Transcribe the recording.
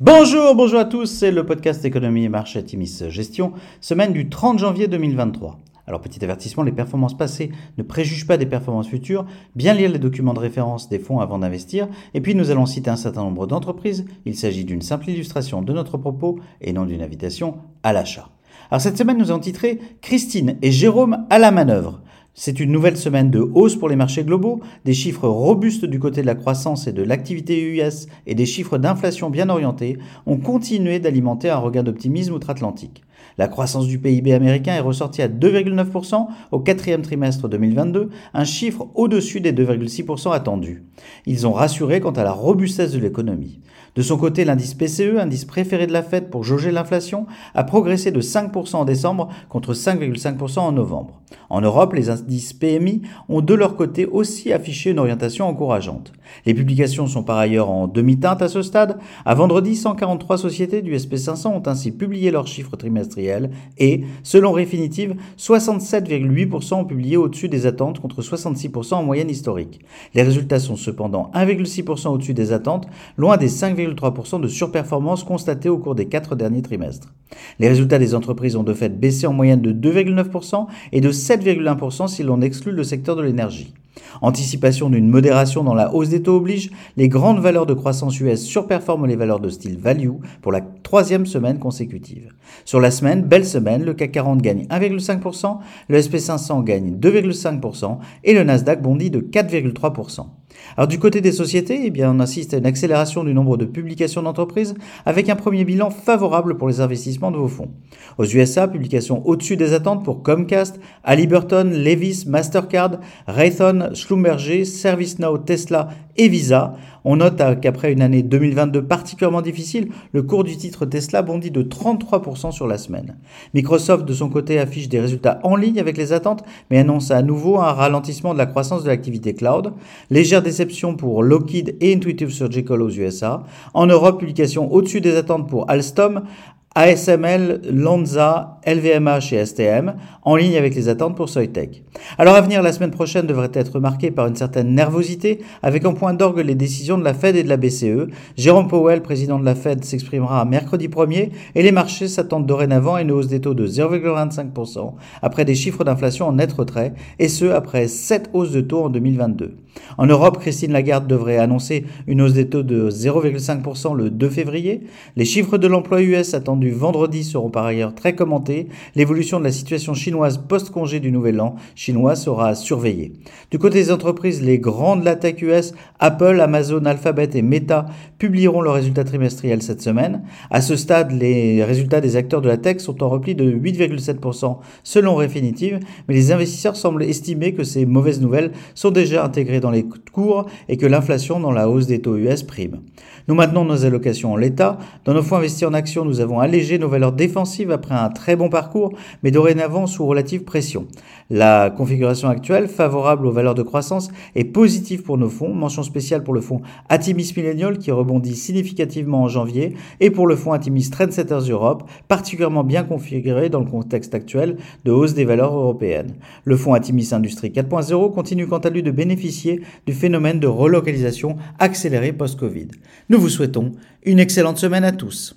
Bonjour, bonjour à tous, c'est le podcast Économie et Marché Timis Gestion, semaine du 30 janvier 2023. Alors petit avertissement, les performances passées ne préjugent pas des performances futures, bien lire les documents de référence des fonds avant d'investir, et puis nous allons citer un certain nombre d'entreprises, il s'agit d'une simple illustration de notre propos et non d'une invitation à l'achat. Alors cette semaine nous avons titré Christine et Jérôme à la manœuvre. C'est une nouvelle semaine de hausse pour les marchés globaux, des chiffres robustes du côté de la croissance et de l'activité US et des chiffres d'inflation bien orientés ont continué d'alimenter un regard d'optimisme outre-Atlantique. La croissance du PIB américain est ressortie à 2,9% au quatrième trimestre 2022, un chiffre au-dessus des 2,6% attendus. Ils ont rassuré quant à la robustesse de l'économie. De son côté, l'indice PCE, indice préféré de la Fed pour jauger l'inflation, a progressé de 5% en décembre contre 5,5% en novembre. En Europe, les indices PMI ont de leur côté aussi affiché une orientation encourageante. Les publications sont par ailleurs en demi-teinte à ce stade. À vendredi, 143 sociétés du SP500 ont ainsi publié leurs chiffres trimestriels et, selon Refinitiv, 67,8% ont publié au-dessus des attentes contre 66% en moyenne historique. Les résultats sont cependant 1,6% au-dessus des attentes, loin des 5,3% de surperformance constatée au cours des quatre derniers trimestres. Les résultats des entreprises ont de fait baissé en moyenne de 2,9% et de 7,1% si l'on exclut le secteur de l'énergie. Anticipation d'une modération dans la hausse des taux oblige, les grandes valeurs de croissance US surperforment les valeurs de style value pour la troisième semaine consécutive. Sur la semaine, belle semaine, le CAC 40 gagne 1,5%, le SP500 gagne 2,5% et le Nasdaq bondit de 4,3%. Alors du côté des sociétés, eh on assiste à une accélération du nombre de publications d'entreprises avec un premier bilan favorable pour les investissements de vos fonds. Aux USA, publication au-dessus des attentes pour Comcast, Halliburton, Levis, Mastercard, Raytheon, Schlumberger, ServiceNow, Tesla et Visa. On note qu'après une année 2022 particulièrement difficile, le cours du titre Tesla bondit de 33% sur la semaine. Microsoft, de son côté, affiche des résultats en ligne avec les attentes, mais annonce à nouveau un ralentissement de la croissance de l'activité cloud. Légère déception pour Lockheed et Intuitive Surgical aux USA. En Europe, publication au-dessus des attentes pour Alstom, ASML, Lonza, LVMH et STM, en ligne avec les attentes pour Soitec. Alors à venir, la semaine prochaine devrait être marquée par une certaine nervosité, avec en point d'orgue les décisions de la Fed et de la BCE. Jérôme Powell, président de la Fed, s'exprimera mercredi 1er et les marchés s'attendent dorénavant à une hausse des taux de 0,25% après des chiffres d'inflation en net retrait, et ce après 7 hausses de taux en 2022. En Europe, Christine Lagarde devrait annoncer une hausse des taux de 0,5% le 2 février. Les chiffres de l'emploi US attendus vendredi seront par ailleurs très commentés. L'évolution de la situation chinoise post-congé du Nouvel An chinois sera surveillée. Du côté des entreprises, les grandes la tech US, Apple, Amazon, Alphabet et Meta publieront leurs résultats trimestriels cette semaine. À ce stade, les résultats des acteurs de la tech sont en repli de 8,7% selon Refinitiv, mais les investisseurs semblent estimer que ces mauvaises nouvelles sont déjà intégrées dans les cours et que l'inflation dans la hausse des taux US prime. Nous maintenons nos allocations en l'état. Dans nos fonds investis en actions, nous avons allégé nos valeurs défensives après un très parcours, mais dorénavant sous relative pression. La configuration actuelle, favorable aux valeurs de croissance, est positive pour nos fonds. Mention spéciale pour le fonds Atimis Millennial qui rebondit significativement en janvier et pour le fonds Atimis Trendsetters Europe, particulièrement bien configuré dans le contexte actuel de hausse des valeurs européennes. Le fonds Atimis Industrie 4.0 continue quant à lui de bénéficier du phénomène de relocalisation accélérée post-Covid. Nous vous souhaitons une excellente semaine à tous.